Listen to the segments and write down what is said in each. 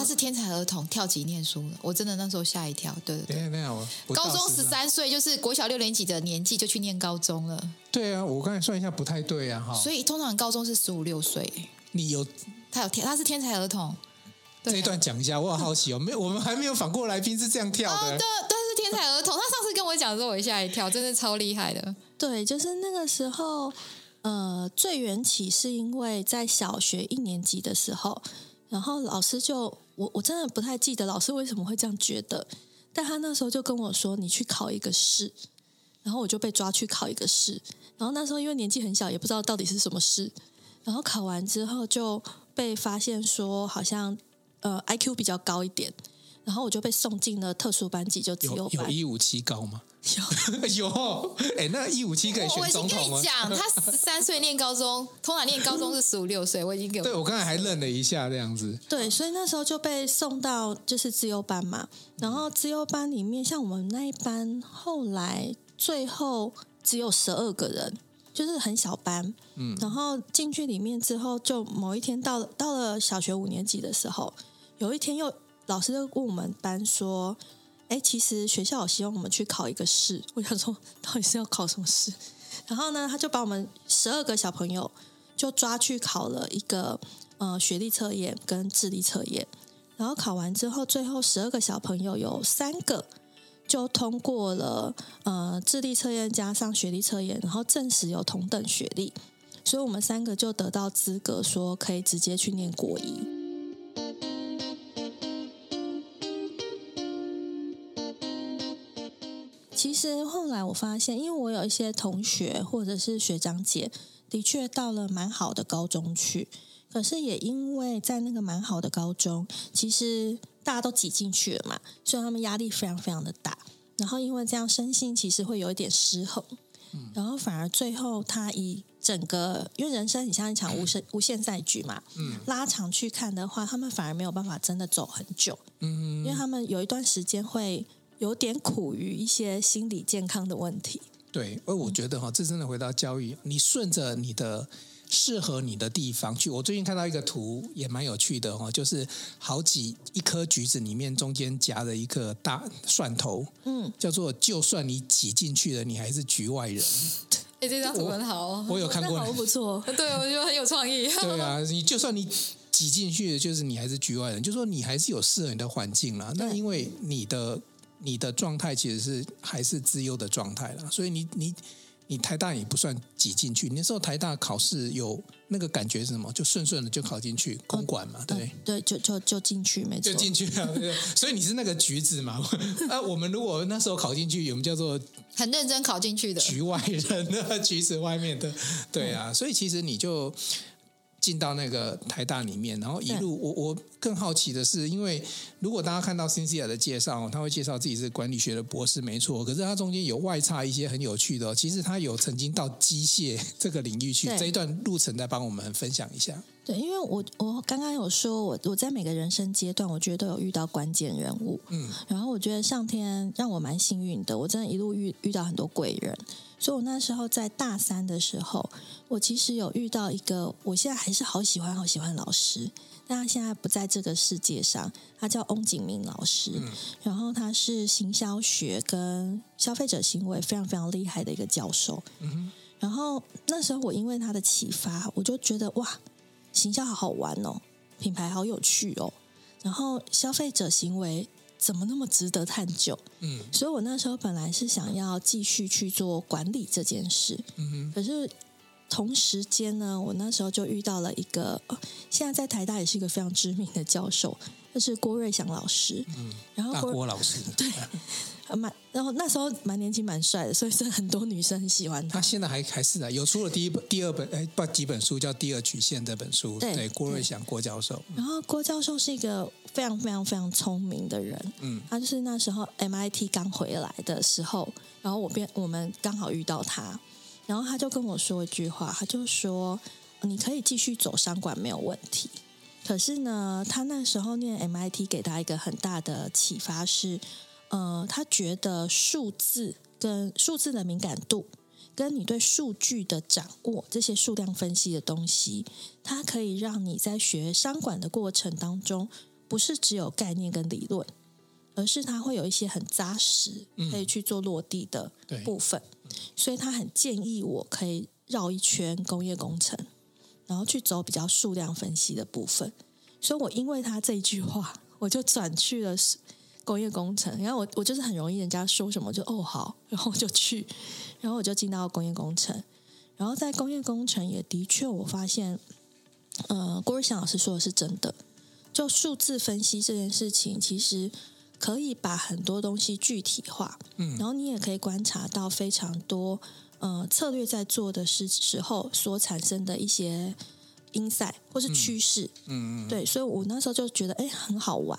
他是天才儿童，跳级念书了。我真的那时候吓一跳。对对对，没有，高中十三岁，就是国小六年级的年纪就去念高中了。对啊，我刚才算一下不太对啊，哈。所以通常高中是十五六岁。你有他有天，他是天才儿童。这一段讲一下，我好好奇哦。没有，我们还没有反过来宾是这样跳的。哦，对，但是天才儿童，他上次跟我讲的时候，我一吓一跳，真的超厉害的。对，就是那个时候，呃，最缘起是因为在小学一年级的时候，然后老师就我我真的不太记得老师为什么会这样觉得，但他那时候就跟我说：“你去考一个试。”然后我就被抓去考一个试，然后那时候因为年纪很小，也不知道到底是什么试，然后考完之后就被发现说好像。呃，IQ 比较高一点，然后我就被送进了特殊班级，就只有有一五七高吗？有 有，哎，那一五七可以选总统吗？我已经跟你讲，他十三岁念高中，通常念高中是十五六岁，我已经给我。对，我刚才还愣了一下，这样子。对，所以那时候就被送到就是资优班嘛，然后资优班里面，像我们那一班，后来最后只有十二个人。就是很小班，嗯，然后进去里面之后，就某一天到了到了小学五年级的时候，有一天又老师就问我们班说：“哎，其实学校有希望我们去考一个试。”我想说，到底是要考什么试？然后呢，他就把我们十二个小朋友就抓去考了一个呃学历测验跟智力测验，然后考完之后，最后十二个小朋友有三个。就通过了呃智力测验加上学历测验，然后证实有同等学历，所以我们三个就得到资格，说可以直接去念国一。其实后来我发现，因为我有一些同学或者是学长姐，的确到了蛮好的高中去，可是也因为在那个蛮好的高中，其实。大家都挤进去了嘛，所以他们压力非常非常的大。然后因为这样，身心其实会有一点失衡。嗯、然后反而最后他以整个，因为人生很像一场无限无限赛局嘛，嗯、拉长去看的话，他们反而没有办法真的走很久。嗯，因为他们有一段时间会有点苦于一些心理健康的问题。对，而我觉得哈，这真的回到教育，你顺着你的。适合你的地方去。我最近看到一个图，也蛮有趣的哈，就是好几一颗橘子里面中间夹着一个大蒜头，嗯，叫做就算你挤进去了，你还是局外人。哎，这张图很好，我，我有看过，好不错。对，我觉得很有创意。对啊，你就算你挤进去，就是你还是局外人，就说你还是有适合你的环境啦。那因为你的你的状态其实是还是资优的状态啦，所以你你。你台大也不算挤进去，那时候台大考试有那个感觉是什么？就顺顺的就考进去，公管嘛，对、嗯、对，就就就进去，没错，就进去了。所以你是那个橘子嘛？啊，我们如果那时候考进去，我们叫做很认真考进去的局外人，那 橘子外面的，对啊。所以其实你就。进到那个台大里面，然后一路我我更好奇的是，因为如果大家看到 Cynthia 的介绍，他会介绍自己是管理学的博士，没错。可是他中间有外插一些很有趣的，其实他有曾经到机械这个领域去，这一段路程再帮我们分享一下。对，因为我我刚刚有说，我我在每个人生阶段，我觉得都有遇到关键人物，嗯，然后我觉得上天让我蛮幸运的，我真的一路遇遇到很多贵人。所以，我那时候在大三的时候，我其实有遇到一个，我现在还是好喜欢、好喜欢老师，但他现在不在这个世界上。他叫翁景明老师，嗯、然后他是行销学跟消费者行为非常非常厉害的一个教授。嗯、哼然后那时候我因为他的启发，我就觉得哇，行销好好玩哦，品牌好有趣哦，然后消费者行为。怎么那么值得探究？嗯，所以我那时候本来是想要继续去做管理这件事，嗯哼。可是同时间呢，我那时候就遇到了一个，现在在台大也是一个非常知名的教授，就是郭瑞祥老师。嗯，然后郭老师，对，蛮，然后那时候蛮年轻蛮帅的，所以是很多女生很喜欢他。他现在还还是的，有出了第一本、第二本，哎，不几本书叫《第二曲线》这本书，对，对郭瑞祥郭教授。然后郭教授是一个非常非常非常聪明的人，嗯，他就是那时候 MIT 刚回来的时候，然后我便我们刚好遇到他，然后他就跟我说一句话，他就说：“你可以继续走商管没有问题。”可是呢，他那时候念 MIT 给他一个很大的启发是。呃，他觉得数字跟数字的敏感度，跟你对数据的掌握，这些数量分析的东西，它可以让你在学商管的过程当中，不是只有概念跟理论，而是它会有一些很扎实，可以去做落地的部分。嗯、所以他很建议我可以绕一圈工业工程，然后去走比较数量分析的部分。所以我因为他这一句话，我就转去了。工业工程，然后我我就是很容易，人家说什么就哦好，然后我就去，然后我就进到工业工程，然后在工业工程也的确我发现，呃，郭瑞祥老师说的是真的，就数字分析这件事情，其实可以把很多东西具体化，嗯，然后你也可以观察到非常多，呃，策略在做的时时候所产生的一些 insight 或是趋势，嗯嗯，对，所以我那时候就觉得哎很好玩，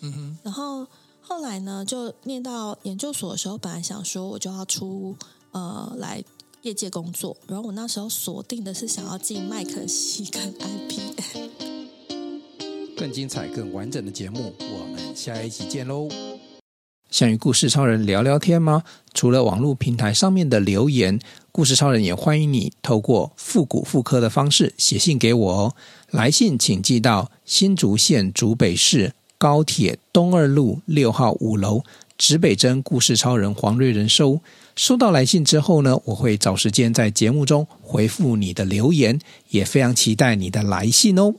嗯哼，然后。后来呢，就念到研究所的时候，本来想说我就要出呃来业界工作，然后我那时候锁定的是想要进麦肯锡跟 IBM。更精彩、更完整的节目，我们下一集见喽！想与故事超人聊聊天吗？除了网络平台上面的留言，故事超人也欢迎你透过复古复刻的方式写信给我哦。来信请寄到新竹县竹北市。高铁东二路六号五楼，指北针故事超人黄瑞仁收。收到来信之后呢，我会找时间在节目中回复你的留言，也非常期待你的来信哦。